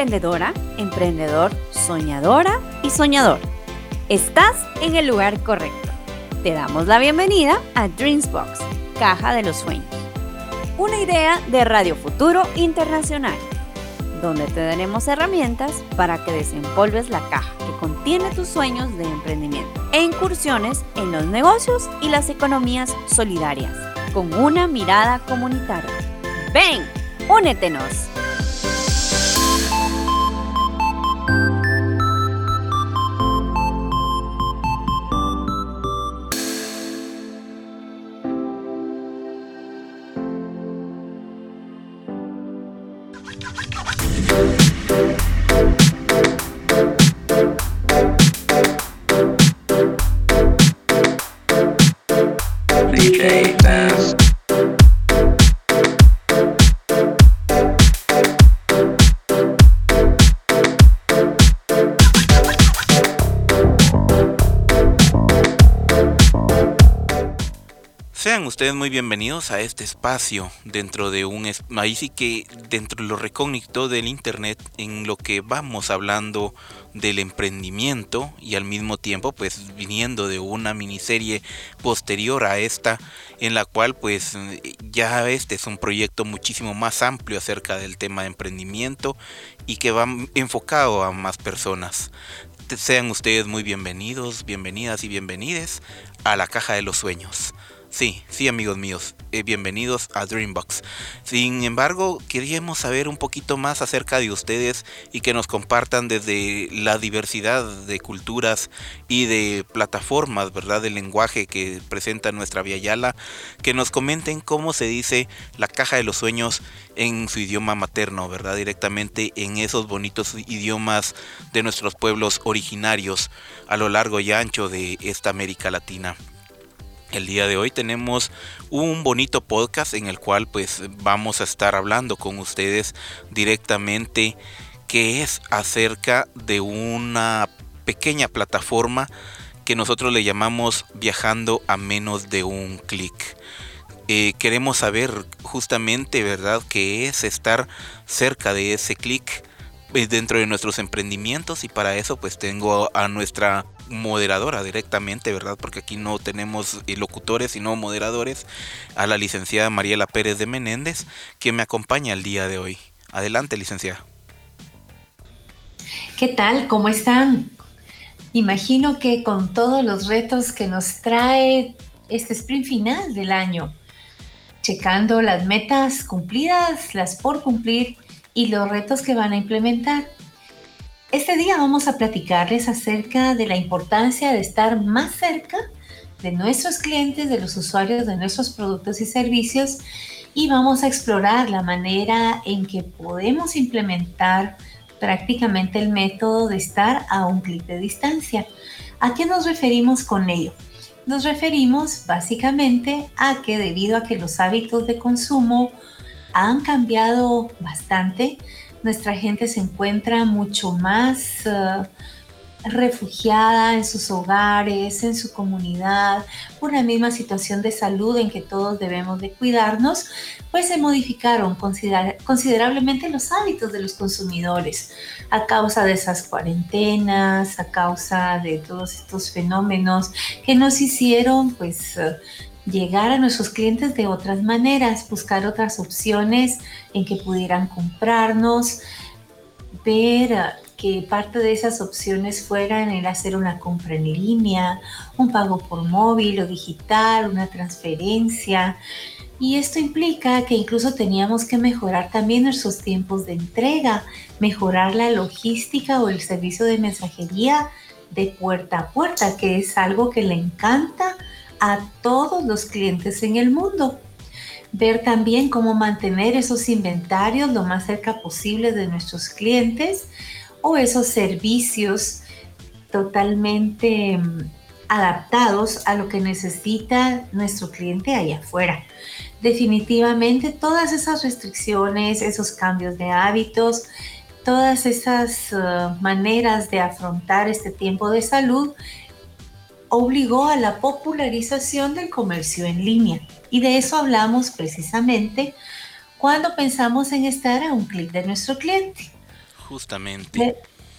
Hola, ¿eres emprendedora, emprendedor, soñadora y soñador? Estás en el lugar correcto. Te damos la bienvenida a Dreamsbox, Caja de los Sueños. Una idea de Radio Futuro Internacional, donde te daremos herramientas para que desempolves la caja que contiene tus sueños de emprendimiento e incursiones en los negocios y las economías solidarias, con una mirada comunitaria. Ven, únetenos. Ustedes muy bienvenidos a este espacio dentro de un ahí sí que dentro de lo recógnito del internet en lo que vamos hablando del emprendimiento y al mismo tiempo pues viniendo de una miniserie posterior a esta en la cual pues ya este es un proyecto muchísimo más amplio acerca del tema de emprendimiento y que va enfocado a más personas. Sean ustedes muy bienvenidos, bienvenidas y bienvenides a la caja de los sueños. Sí, sí amigos míos, eh, bienvenidos a Dreambox. Sin embargo, queríamos saber un poquito más acerca de ustedes y que nos compartan desde la diversidad de culturas y de plataformas, ¿verdad? Del lenguaje que presenta nuestra Via Yala, que nos comenten cómo se dice la caja de los sueños en su idioma materno, ¿verdad? Directamente en esos bonitos idiomas de nuestros pueblos originarios a lo largo y ancho de esta América Latina. El día de hoy tenemos un bonito podcast en el cual pues vamos a estar hablando con ustedes directamente que es acerca de una pequeña plataforma que nosotros le llamamos viajando a menos de un clic. Eh, queremos saber justamente, ¿verdad?, qué es estar cerca de ese clic dentro de nuestros emprendimientos y para eso pues tengo a nuestra moderadora directamente, ¿verdad? Porque aquí no tenemos eh, locutores, sino moderadores, a la licenciada Mariela Pérez de Menéndez, que me acompaña el día de hoy. Adelante, licenciada. ¿Qué tal? ¿Cómo están? Imagino que con todos los retos que nos trae este sprint final del año, checando las metas cumplidas, las por cumplir y los retos que van a implementar. Este día vamos a platicarles acerca de la importancia de estar más cerca de nuestros clientes, de los usuarios de nuestros productos y servicios y vamos a explorar la manera en que podemos implementar prácticamente el método de estar a un clic de distancia. ¿A qué nos referimos con ello? Nos referimos básicamente a que debido a que los hábitos de consumo han cambiado bastante, nuestra gente se encuentra mucho más eh, refugiada en sus hogares, en su comunidad, por la misma situación de salud en que todos debemos de cuidarnos, pues se modificaron considerablemente los hábitos de los consumidores a causa de esas cuarentenas, a causa de todos estos fenómenos que nos hicieron pues eh, llegar a nuestros clientes de otras maneras, buscar otras opciones en que pudieran comprarnos, ver ah, que parte de esas opciones fueran el hacer una compra en línea, un pago por móvil o digital, una transferencia. Y esto implica que incluso teníamos que mejorar también nuestros tiempos de entrega, mejorar la logística o el servicio de mensajería de puerta a puerta, que es algo que le encanta a todos los clientes en el mundo. Ver también cómo mantener esos inventarios lo más cerca posible de nuestros clientes o esos servicios totalmente mm, adaptados a lo que necesita nuestro cliente allá afuera. Definitivamente todas esas restricciones, esos cambios de hábitos, todas esas uh, maneras de afrontar este tiempo de salud obligó a la popularización del comercio en línea. Y de eso hablamos precisamente cuando pensamos en estar a un clic de nuestro cliente. Justamente.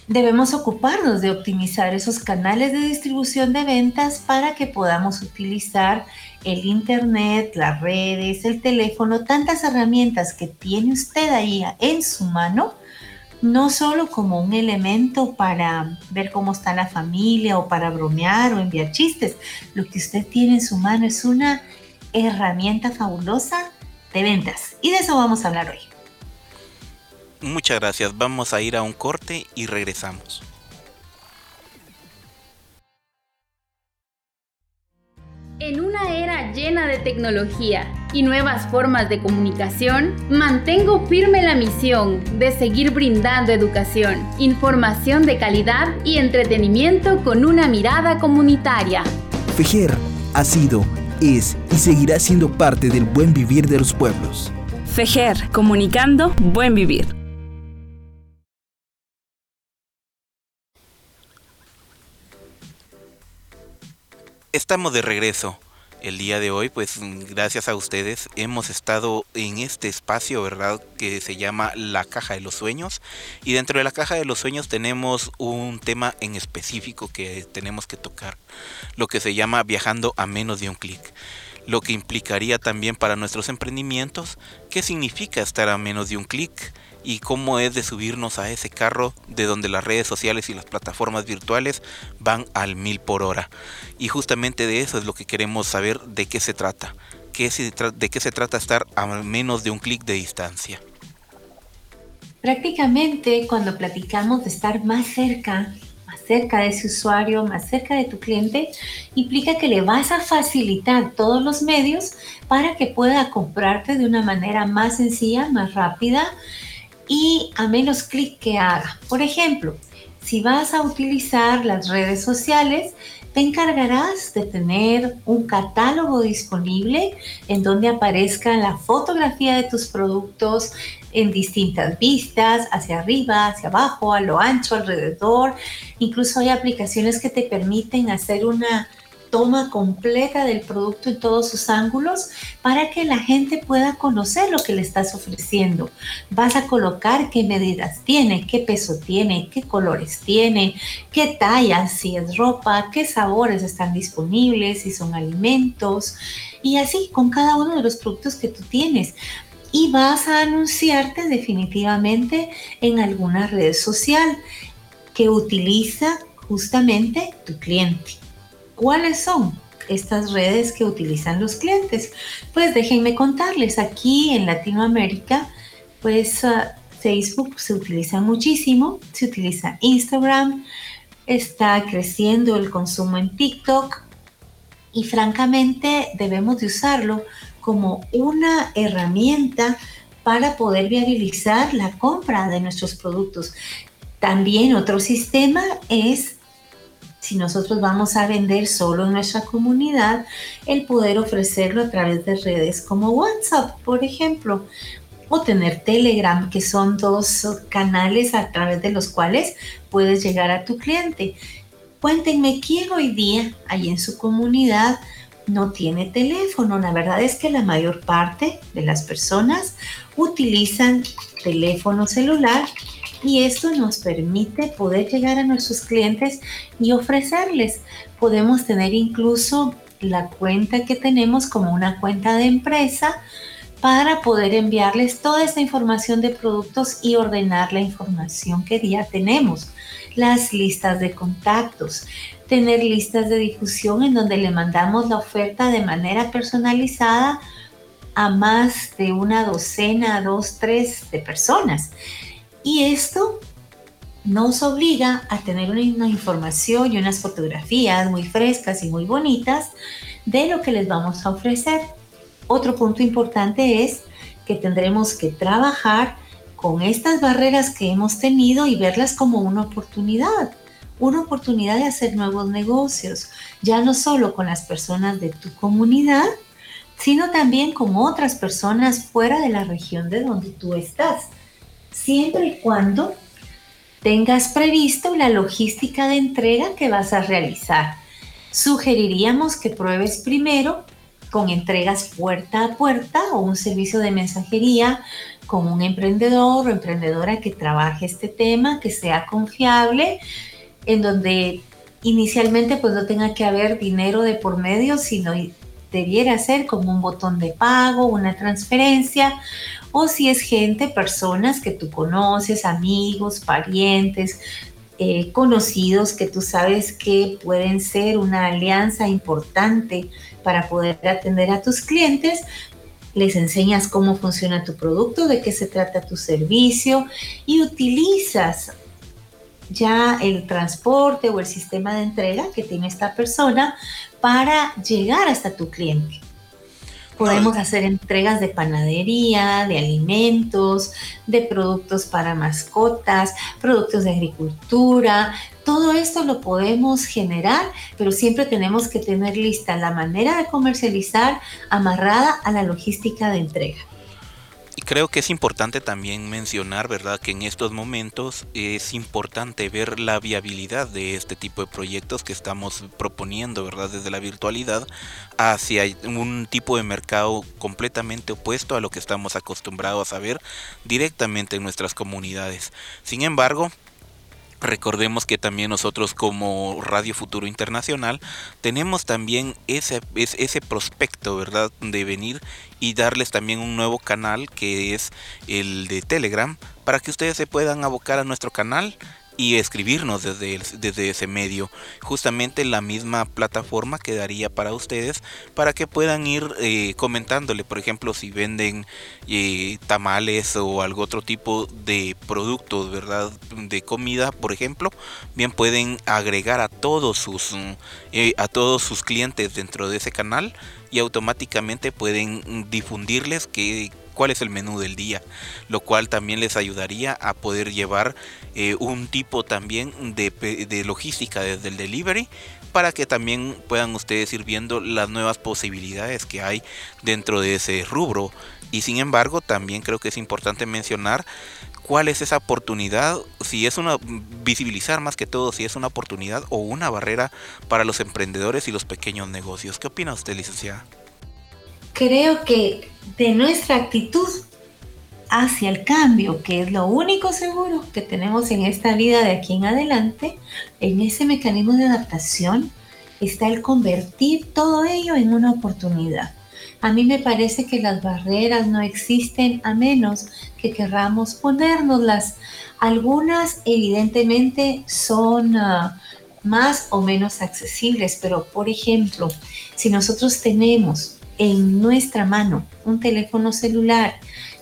debemos ocuparnos de optimizar esos canales de distribución de ventas para que podamos utilizar el Internet, las redes, el teléfono, tantas herramientas que tiene usted ahí en su mano, no solo como un elemento para ver cómo está la familia o para bromear o enviar chistes. Lo que usted tiene en su mano es una herramienta fabulosa de ventas. Y de eso vamos a hablar hoy. Muchas gracias. Vamos a ir a un corte y regresamos. En una era llena de tecnología y nuevas formas de comunicación, mantengo firme la misión de seguir brindando educación, información de calidad y entretenimiento con una mirada comunitaria. Fejer ha sido, es y seguirá siendo parte del buen vivir de los pueblos. Fejer, comunicando buen vivir. Estamos de regreso. El día de hoy, pues gracias a ustedes, hemos estado en este espacio, ¿verdad? Que se llama La Caja de los Sueños. Y dentro de la Caja de los Sueños tenemos un tema en específico que tenemos que tocar. Lo que se llama viajando a menos de un clic. Lo que implicaría también para nuestros emprendimientos, qué significa estar a menos de un clic y cómo es de subirnos a ese carro de donde las redes sociales y las plataformas virtuales van al mil por hora. Y justamente de eso es lo que queremos saber de qué se trata. ¿Qué ¿De qué se trata estar a menos de un clic de distancia? Prácticamente cuando platicamos de estar más cerca, más cerca de ese usuario, más cerca de tu cliente, implica que le vas a facilitar todos los medios para que pueda comprarte de una manera más sencilla, más rápida y a menos clic que haga. Por ejemplo, si vas a utilizar las redes sociales, te encargarás de tener un catálogo disponible en donde aparezca la fotografía de tus productos en distintas vistas, hacia arriba, hacia abajo, a lo ancho, alrededor. Incluso hay aplicaciones que te permiten hacer una toma completa del producto en todos sus ángulos para que la gente pueda conocer lo que le estás ofreciendo. Vas a colocar qué medidas tiene, qué peso tiene, qué colores tiene, qué tallas, si es ropa, qué sabores están disponibles, si son alimentos y así con cada uno de los productos que tú tienes y vas a anunciarte definitivamente en alguna red social que utiliza justamente tu cliente. ¿Cuáles son estas redes que utilizan los clientes? Pues déjenme contarles, aquí en Latinoamérica, pues ah, Facebook se utiliza muchísimo, se utiliza Instagram, está creciendo el consumo en TikTok y francamente debemos de usarlo como una herramienta para poder viabilizar la compra de nuestros productos. También otro sistema es si nosotros vamos a vender solo en nuestra comunidad, el poder ofrecerlo a través de redes como WhatsApp, por ejemplo, o tener Telegram, que son dos canales a través de los cuales puedes llegar a tu cliente. Cuéntenme quién hoy día ahí en su comunidad no tiene teléfono. La verdad es que la mayor parte de las personas utilizan teléfono celular y esto nos permite poder llegar a nuestros clientes y ofrecerles. Podemos tener incluso la cuenta que tenemos como una cuenta de empresa para poder enviarles toda esta información de productos y ordenar la información que ya tenemos. Las listas de contactos, tener listas de difusión en donde le mandamos la oferta de manera personalizada a más de una docena, dos, tres de personas. Y esto nos obliga a tener una, información y unas fotografías muy frescas y muy bonitas de lo que les vamos a ofrecer. Otro punto importante es que tendremos que trabajar con estas barreras que hemos tenido y verlas como una oportunidad, una oportunidad de hacer nuevos negocios, ya no solo con las personas de tu comunidad, sino también con otras personas fuera de la región de donde tú estás siempre y cuando tengas previsto la logística de entrega que vas a realizar. Sugeriríamos que pruebes primero con entregas puerta a puerta o un servicio de mensajería con un emprendedor o emprendedora que trabaje este tema, que sea confiable, en donde inicialmente pues no tenga que haber dinero de por medio, sino debiera ser como un botón de pago, una transferencia, o si es gente, personas que tú conoces, amigos, parientes, eh, conocidos que tú sabes que pueden ser una alianza importante para poder atender a tus clientes, les enseñas cómo funciona tu producto, de qué se trata tu servicio y utilizas ya el transporte o el sistema de entrega que tiene esta persona para llegar hasta tu cliente. Podemos hacer entregas de panadería, de alimentos, de productos para mascotas, productos de agricultura. Todo esto lo podemos generar, pero siempre tenemos que tener lista la manera de comercializar amarrada a la logística de entrega. Creo que es importante también mencionar, ¿verdad?, que en estos momentos es importante ver la viabilidad de este tipo de proyectos que estamos proponiendo, ¿verdad?, desde la virtualidad hacia un tipo de mercado completamente opuesto a lo que estamos acostumbrados a ver directamente en nuestras comunidades. Sin embargo, Recordemos que también nosotros como Radio Futuro Internacional tenemos también ese, ese prospecto, ¿verdad? De venir y darles también un nuevo canal que es el de Telegram para que ustedes se puedan abocar a nuestro canal y escribirnos desde, desde ese medio. Justamente la misma plataforma quedaría para ustedes para que puedan ir eh, comentándole, por ejemplo, si venden eh, tamales o algo otro tipo de productos, ¿verdad? De comida, por ejemplo, bien pueden agregar a todos sus, eh, a todos sus clientes dentro de ese canal y automáticamente pueden difundirles que cuál es el menú del día, lo cual también les ayudaría a poder llevar eh, un tipo también de, logística desde el delivery para que también puedan ustedes ir viendo las nuevas posibilidades que hay dentro de ese rubro. Y sin embargo, también creo que es importante mencionar cuál es esa oportunidad, si es una visibilizar más que todo si es una oportunidad o una barrera para los emprendedores y los pequeños negocios. ¿Qué opina usted, licenciada? Creo que de nuestra actitud hacia el cambio, que es lo único seguro que tenemos en esta vida de aquí en adelante, en ese mecanismo de adaptación está el convertir todo ello en una oportunidad. A mí me parece que las barreras no existen a menos que querramos ponérnoslas. Algunas evidentemente son ah, más o menos accesibles, pero por ejemplo, si nosotros tenemos en nuestra mano un teléfono celular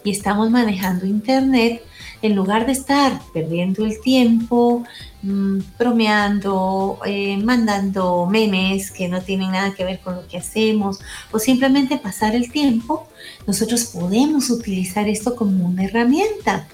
y estamos manejando internet, en lugar de estar perdiendo el tiempo, mm, bromeando, eh, mandando memes que no tienen nada que ver con lo que hacemos, o simplemente pasar el tiempo, nosotros podemos utilizar esto como una herramienta.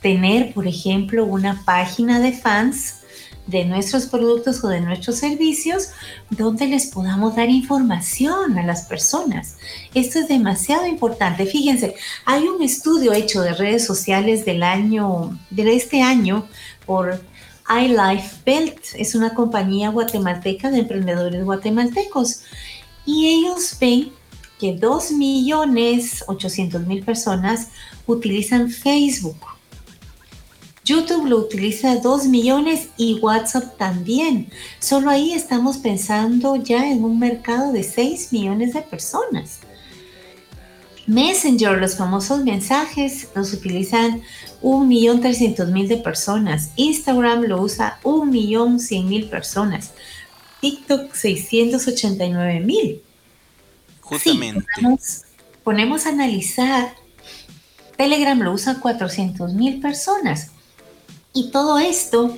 Tener, por ejemplo, una página de fans de nuestros productos o de nuestros servicios donde les podamos dar información a las personas. Esto es demasiado importante. Fíjense, hay un estudio hecho de redes sociales del año, de este año, por iLife Belt. Es una compañía guatemalteca de emprendedores guatemaltecos. Y ellos ven que 2.800.000 personas utilizan Facebook YouTube lo utiliza 2 millones y WhatsApp también. Solo ahí estamos pensando ya en un mercado de 6 millones de personas. Messenger, los famosos mensajes, los utilizan 1.300.000 de personas. Instagram lo usa 1.100.000 personas. TikTok 689.000. Justamente. ponemos, ponemos, a analizar. Telegram lo usa 400.000 personas. Y todo esto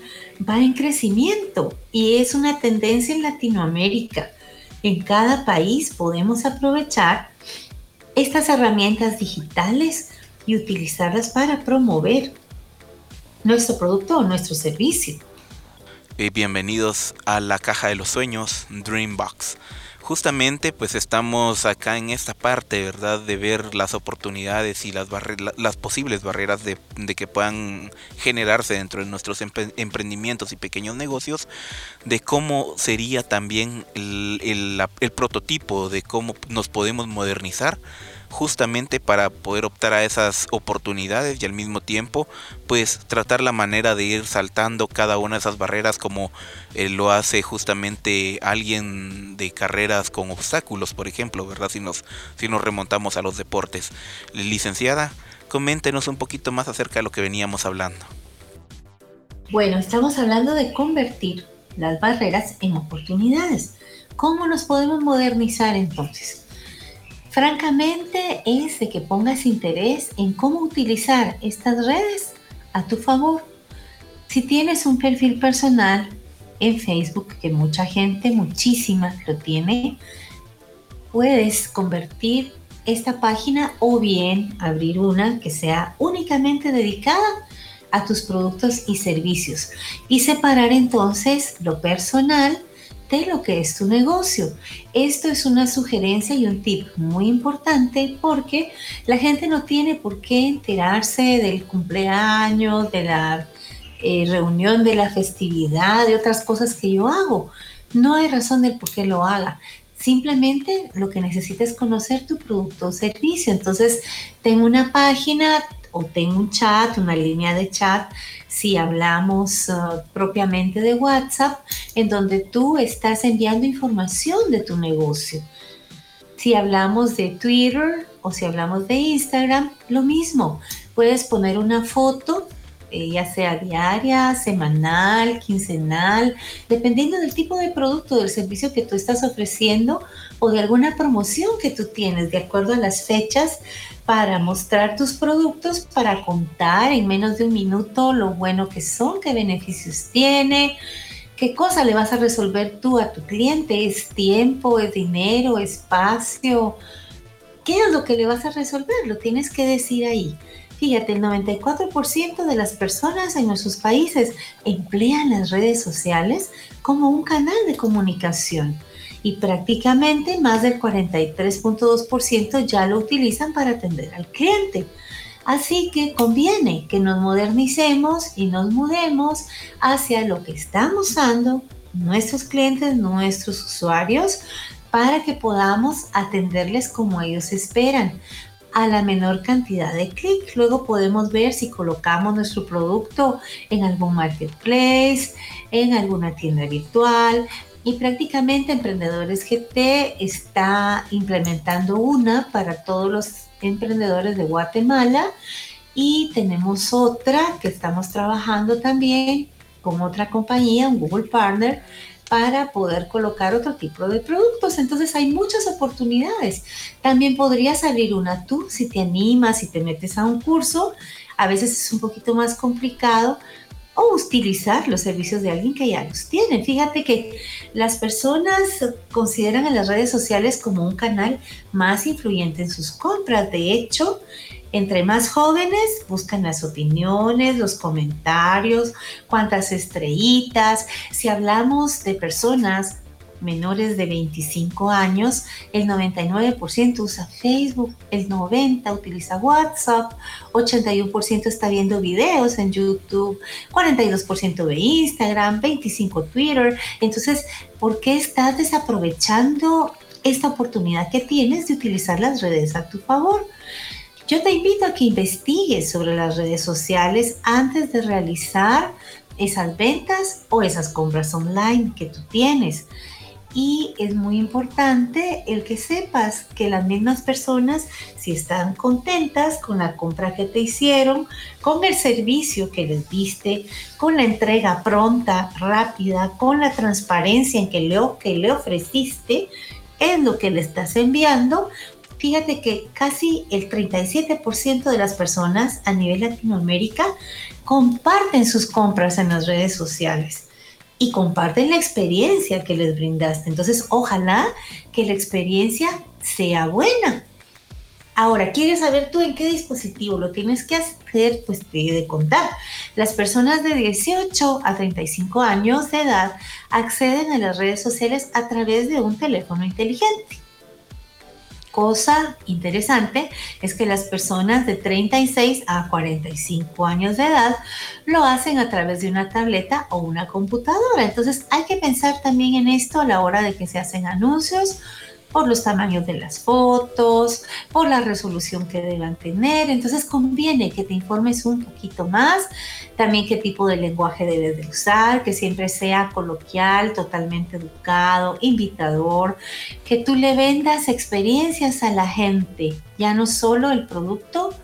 va en crecimiento y es una tendencia en Latinoamérica. En cada país podemos aprovechar estas herramientas digitales y utilizarlas para promover nuestro producto o nuestro servicio. bienvenidos a la caja de los sueños Dreambox. Justamente pues estamos acá en esta parte, ¿verdad? De ver las oportunidades y las, las posibles barreras de, que puedan generarse dentro de nuestros emprendimientos y pequeños negocios, de cómo sería también el prototipo de cómo nos podemos modernizar justamente para poder optar a esas oportunidades y al mismo tiempo pues tratar la manera de ir saltando cada una de esas barreras como eh, lo hace justamente alguien de carreras con obstáculos por ejemplo verdad si nos si nos remontamos a los deportes. Licenciada coméntenos un poquito más acerca de lo que veníamos hablando. Bueno estamos hablando de convertir las barreras en oportunidades. Cómo nos podemos modernizar entonces francamente es de que pongas interés en cómo utilizar estas redes a tu favor. Si tienes un perfil personal en Facebook, que mucha gente, muchísima lo tiene, puedes convertir esta página o bien abrir una que sea únicamente dedicada a tus productos y servicios y separar entonces lo personal de lo que es tu negocio. Esto es una sugerencia y un tip muy importante porque la gente no tiene por qué enterarse del cumpleaños, de la eh, reunión, de la festividad, de otras cosas que yo hago. No hay razón del por qué lo haga. Simplemente lo que necesitas es conocer tu producto o servicio. Entonces, tengo una página o tengo un chat, una línea de chat si hablamos uh, propiamente de WhatsApp, en donde tú estás enviando información de tu negocio. Si hablamos de Twitter o si hablamos de Instagram, lo mismo. Puedes poner una foto, eh, ya sea diaria, semanal, quincenal, dependiendo del tipo de producto, del servicio que tú estás ofreciendo o de alguna promoción que tú tienes, de acuerdo a las fechas para mostrar tus productos, para contar en menos de un minuto lo bueno que son, qué beneficios tiene, qué cosa le vas a resolver tú a tu cliente, es tiempo, es dinero, espacio, qué es lo que le vas a resolver, lo tienes que decir ahí. Fíjate, el 94% de las personas en nuestros países emplean las redes sociales como un canal de comunicación y prácticamente más del 43.2% ya lo utilizan para atender al cliente. Así que conviene que nos modernicemos y nos mudemos hacia lo que están usando nuestros clientes, nuestros usuarios, para que podamos atenderles como ellos esperan a la menor cantidad de clics. Luego podemos ver si colocamos nuestro producto en algún marketplace, en alguna tienda virtual, y prácticamente Emprendedores GT está implementando una para todos los emprendedores de Guatemala y tenemos otra que estamos trabajando también con otra compañía, un Google Partner, para poder colocar otro tipo de productos. Entonces hay muchas oportunidades. También podrías abrir una tú si te animas, si te metes a un curso. A veces es un poquito más complicado, o utilizar los servicios de alguien que ya los tiene. Fíjate que las personas consideran a las redes sociales como un canal más influyente en sus compras. De hecho, entre más jóvenes buscan las opiniones, los comentarios, cuántas estrellitas. Si hablamos de personas menores de 25 años, el 99% usa Facebook, el 90% utiliza WhatsApp, 81% está viendo videos en YouTube, 42% ve Instagram, 25% Twitter. Entonces, ¿por qué estás desaprovechando esta oportunidad que tienes de utilizar las redes a tu favor? Yo te invito a que investigues sobre las redes sociales antes de realizar esas ventas o esas compras online que tú tienes y es muy importante el que sepas que las mismas personas, si están contentas con la compra que te hicieron, con el servicio que les diste, con la entrega pronta, rápida, con la transparencia en que le, que le ofreciste, es lo que le estás enviando. Fíjate que casi el 37% de las personas a nivel Latinoamérica comparten sus compras en las redes sociales y comparten la experiencia que les brindaste. Entonces, ojalá que la experiencia sea buena. Ahora, ¿quieres saber tú en qué dispositivo lo tienes que mujer pues debe contar. Las personas de 18 a 35 años de edad acceden a las redes sociales a través de un teléfono inteligente cosa interesante es que las personas de 36 a 45 años de edad lo hacen a través de una tableta o una computadora. Entonces hay que pensar también en esto a la hora de que se hacen anuncios por los tamaños de las fotos, por la resolución que deban tener. Entonces conviene que te informes un poquito más, también qué tipo de lenguaje debes de usar, que siempre sea coloquial, totalmente educado, invitador, que tú le vendas experiencias a la gente, ya no solo el producto,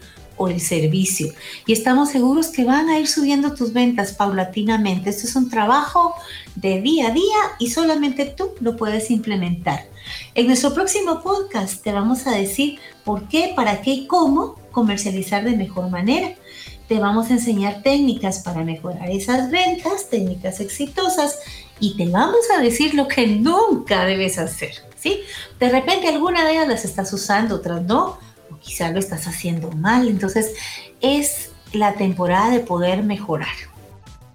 o el servicio. Y estamos seguros que van a ir subiendo tus ventas paulatinamente. Esto es un trabajo de día a día y solamente tú lo puedes implementar. En nuestro próximo podcast te vamos a decir por qué, para qué y cómo comercializar de mejor manera. Te vamos a enseñar técnicas para mejorar esas ventas, técnicas exitosas y te vamos a decir lo que nunca debes hacer. ¿sí? De repente alguna de ellas las estás usando, otras no quizá lo estás haciendo mal. Entonces es la temporada de poder mejorar.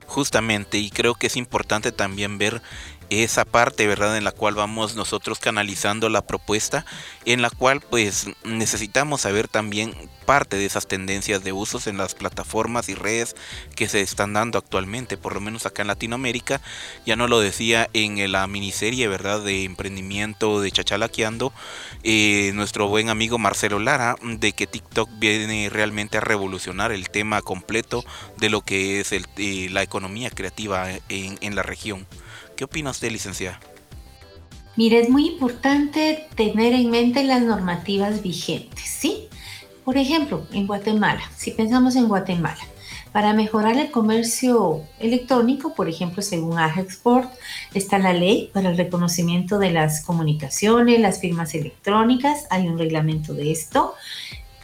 Justamente, y creo que es importante también ver esa parte, ¿verdad? En la cual vamos nosotros canalizando la propuesta, en la cual pues necesitamos saber también parte de esas tendencias de usos en las plataformas y redes que se están dando actualmente, por lo menos acá en Latinoamérica. Ya no lo decía en la miniserie, ¿verdad? De emprendimiento de Chachalaqueando, eh, nuestro buen amigo Marcelo Lara, de que TikTok viene realmente a revolucionar el tema completo de lo que es el, eh, la economía creativa en, en la región. ¿Qué opina usted, licenciada? Mire, es muy importante tener en mente las normativas vigentes, ¿sí? Por ejemplo, en Guatemala, si pensamos en Guatemala, para mejorar el comercio electrónico, por ejemplo, según Export, está la ley para el reconocimiento de las comunicaciones, las firmas electrónicas, hay un reglamento de esto.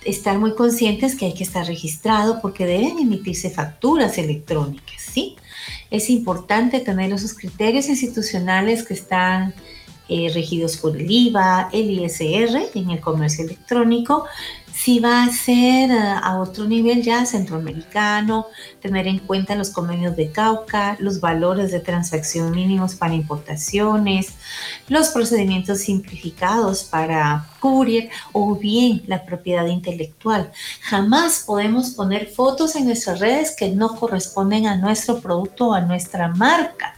Estar muy conscientes que hay que estar registrado porque deben emitirse facturas electrónicas, ¿sí? Es importante tener esos criterios institucionales que están eh, regidos por el IVA, el ISR en el comercio electrónico, si va a ser eh, a otro nivel ya centroamericano, tener en cuenta los convenios de Cauca, los valores de transacción mínimos para importaciones, los procedimientos simplificados para courier o bien la propiedad intelectual. Jamás podemos poner fotos en nuestras redes que no corresponden a nuestro producto o a nuestra marca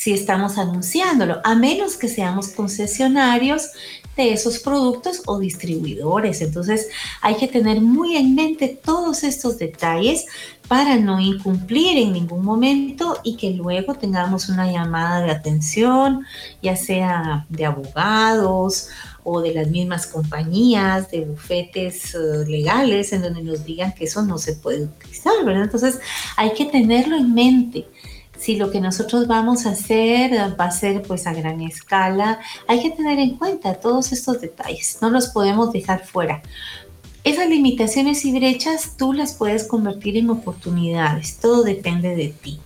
si estamos anunciándolo, a menos que seamos concesionarios de esos productos o distribuidores. Entonces hay que tener muy en mente todos estos detalles para no incumplir en ningún momento y que luego tengamos una llamada de atención, ya sea de abogados o de las mismas compañías, de bufetes eh, legales, en donde nos digan que eso no se puede utilizar, ¿verdad? Entonces hay que tenerlo en mente si lo que nosotros vamos a hacer va a ser pues a gran escala, hay que tener en cuenta todos estos detalles, no los podemos dejar fuera. Esas limitaciones y brechas tú las puedes convertir en oportunidades, todo depende de ti.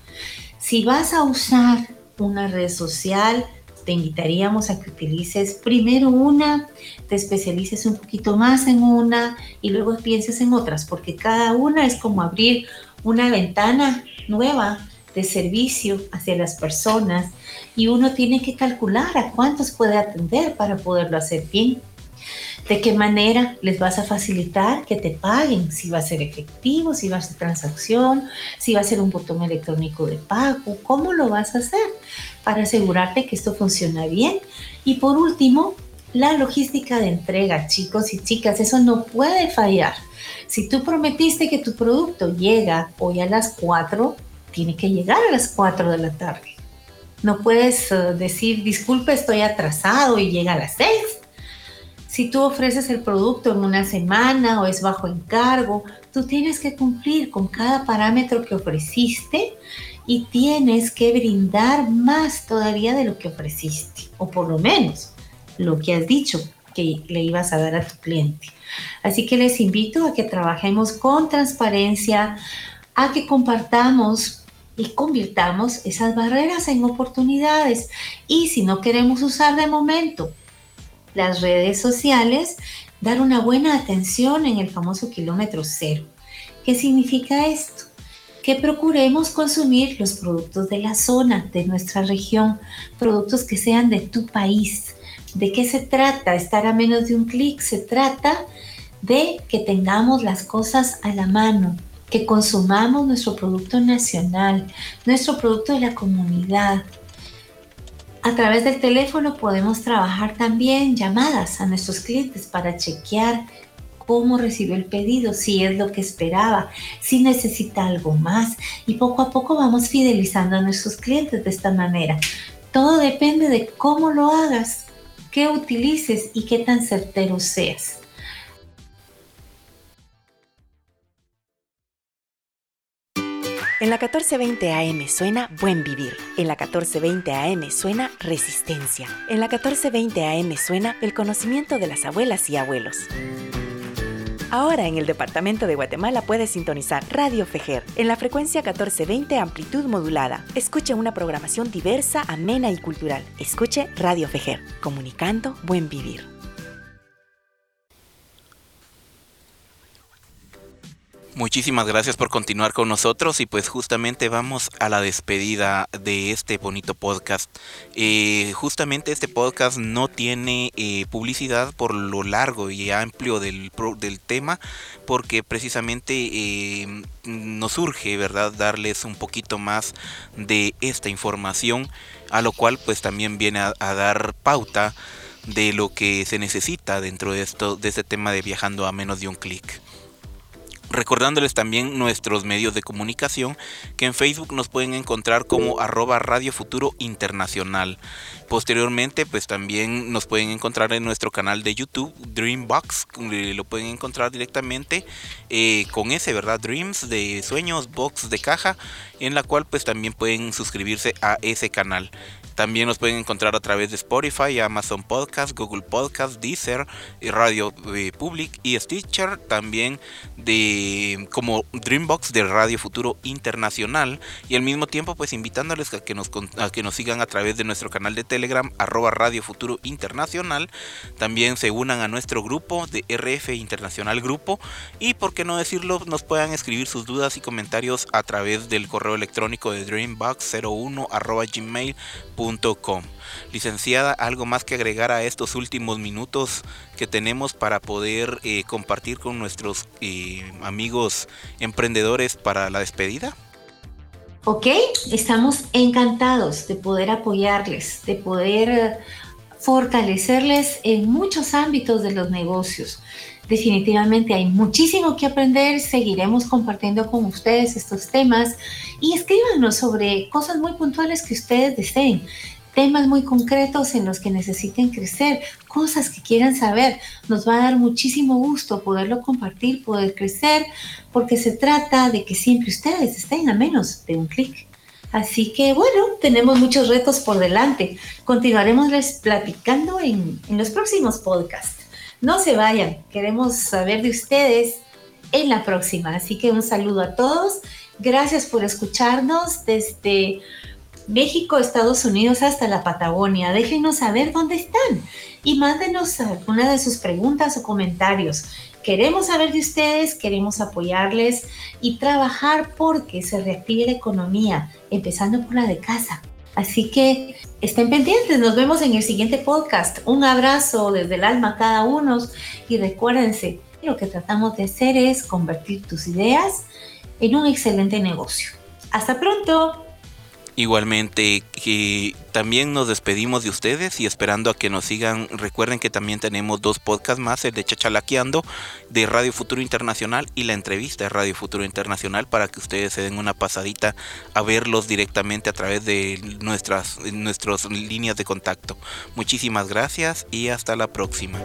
Si vas a usar una red social, te invitaríamos a que utilices primero una, te especialices un poquito más en una y luego pienses en otras, porque cada una es como abrir una ventana nueva de servicio hacia las personas y uno tiene que calcular a cuántos puede atender para poderlo hacer bien. ¿De qué manera les vas a facilitar que te paguen? Si va a ser efectivo, si va a ser transacción, si va a ser un botón electrónico de pago, ¿cómo lo vas a hacer para asegurarte que esto funciona bien? Y por último, la logística de entrega, chicos y chicas, eso no puede fallar. Si tú prometiste que tu producto llega hoy a las 4, tiene que llegar a las 4 de la tarde. No puedes eh, decir, disculpe, estoy atrasado y llega a las 6. Si tú ofreces el producto en una semana o es bajo encargo, tú tienes que cumplir con cada parámetro que ofreciste y tienes que brindar más todavía de lo que ofreciste, o por lo menos lo que has dicho que le ibas a dar a tu cliente. Así que les invito a que trabajemos con transparencia, a que compartamos y convirtamos esas barreras en oportunidades. Y si no queremos usar de momento las redes sociales, dar una buena atención en el famoso kilómetro cero. ¿Qué significa esto? Que procuremos consumir los productos de la zona, de nuestra región, productos que sean de tu país. ¿De qué se trata? Estar a menos de un clic. Se trata de que tengamos las cosas a la mano, que consumamos nuestro producto nacional, nuestro producto de la comunidad. A través del teléfono podemos trabajar también llamadas a nuestros clientes para chequear cómo recibió el pedido, si es lo que esperaba, si necesita algo más y poco a poco vamos fidelizando a nuestros clientes de esta manera. Todo depende de cómo lo hagas, qué utilices y qué tan certero seas. En la 1420 AM suena Buen Vivir. En la 1420 AM suena Resistencia. En la 1420 AM suena el conocimiento de las abuelas y abuelos. Ahora en el departamento de Guatemala puedes sintonizar Radio Fejer en la frecuencia 1420 amplitud modulada. Escuche una programación diversa, amena y cultural. Escuche Radio Fejer, comunicando buen vivir. Muchísimas gracias por continuar con nosotros y pues justamente vamos a la despedida de este bonito podcast. Eh, justamente este podcast no tiene eh, publicidad por lo largo y amplio del, del tema porque precisamente eh, nos urge, ¿verdad?, darles un poquito más de esta información a lo cual pues también viene a, a dar pauta de lo que se necesita dentro de esto de este tema de viajando a menos de un clic. Recordándoles también nuestros medios de comunicación que en Facebook nos pueden encontrar como arroba Radio Futuro Internacional. Posteriormente pues también nos pueden encontrar en nuestro canal de YouTube Dreambox, lo pueden encontrar directamente eh, con ese, ¿verdad? Dreams de sueños, box de caja, en la cual pues también pueden suscribirse a ese canal. También nos pueden encontrar a través de Spotify, Amazon Podcast, Google Podcast, Deezer, eh, Radio eh, Public y Stitcher. También de como Dreambox de Radio Futuro Internacional. Y al mismo tiempo, pues invitándoles a que nos, a que nos sigan a través de nuestro canal de Telegram, arroba Radio Futuro Internacional. También se unan a nuestro grupo de RF Internacional Grupo. Y por qué no decirlo, nos puedan escribir sus dudas y comentarios a través del correo electrónico de Dreambox01 arroba gmail.com Licenciada, ¿algo más que agregar a estos últimos minutos que tenemos para poder eh, compartir con nuestros eh, amigos emprendedores para la despedida? Ok, estamos encantados de poder apoyarles, de poder eh, fortalecerles en muchos ámbitos de los negocios. Definitivamente hay muchísimo que aprender, seguiremos compartiendo con ustedes estos temas y escríbanos sobre cosas muy puntuales que ustedes deseen, temas muy concretos en los que necesiten crecer, cosas que quieran saber. Nos va a dar muchísimo gusto poderlo compartir, poder crecer, porque se trata de que siempre ustedes estén a menos de un clic. Así que bueno, tenemos muchos retos por delante. Continuaremos les platicando en, en los próximos podcasts. No se vayan, queremos saber de ustedes en la próxima. Así que un saludo a todos. Gracias por escucharnos desde México, Estados Unidos hasta la Patagonia. Déjenos saber dónde están y mándenos alguna de sus preguntas o comentarios. Queremos saber de ustedes, queremos apoyarles y trabajar porque se reactive la economía, empezando por la de casa. Así que estén pendientes, nos vemos en el siguiente podcast. Un abrazo desde el alma a cada uno y recuérdense, lo que tratamos de hacer es convertir tus ideas en un excelente negocio. Hasta pronto. Igualmente, que también nos despedimos de ustedes y esperando a que nos sigan. Recuerden que también tenemos dos podcasts más, el de Chachalaqueando de Radio Futuro Internacional y la entrevista de Radio Futuro Internacional para que ustedes se den una pasadita a verlos directamente a través de nuestras, nuestras líneas de contacto. Muchísimas gracias y hasta la próxima.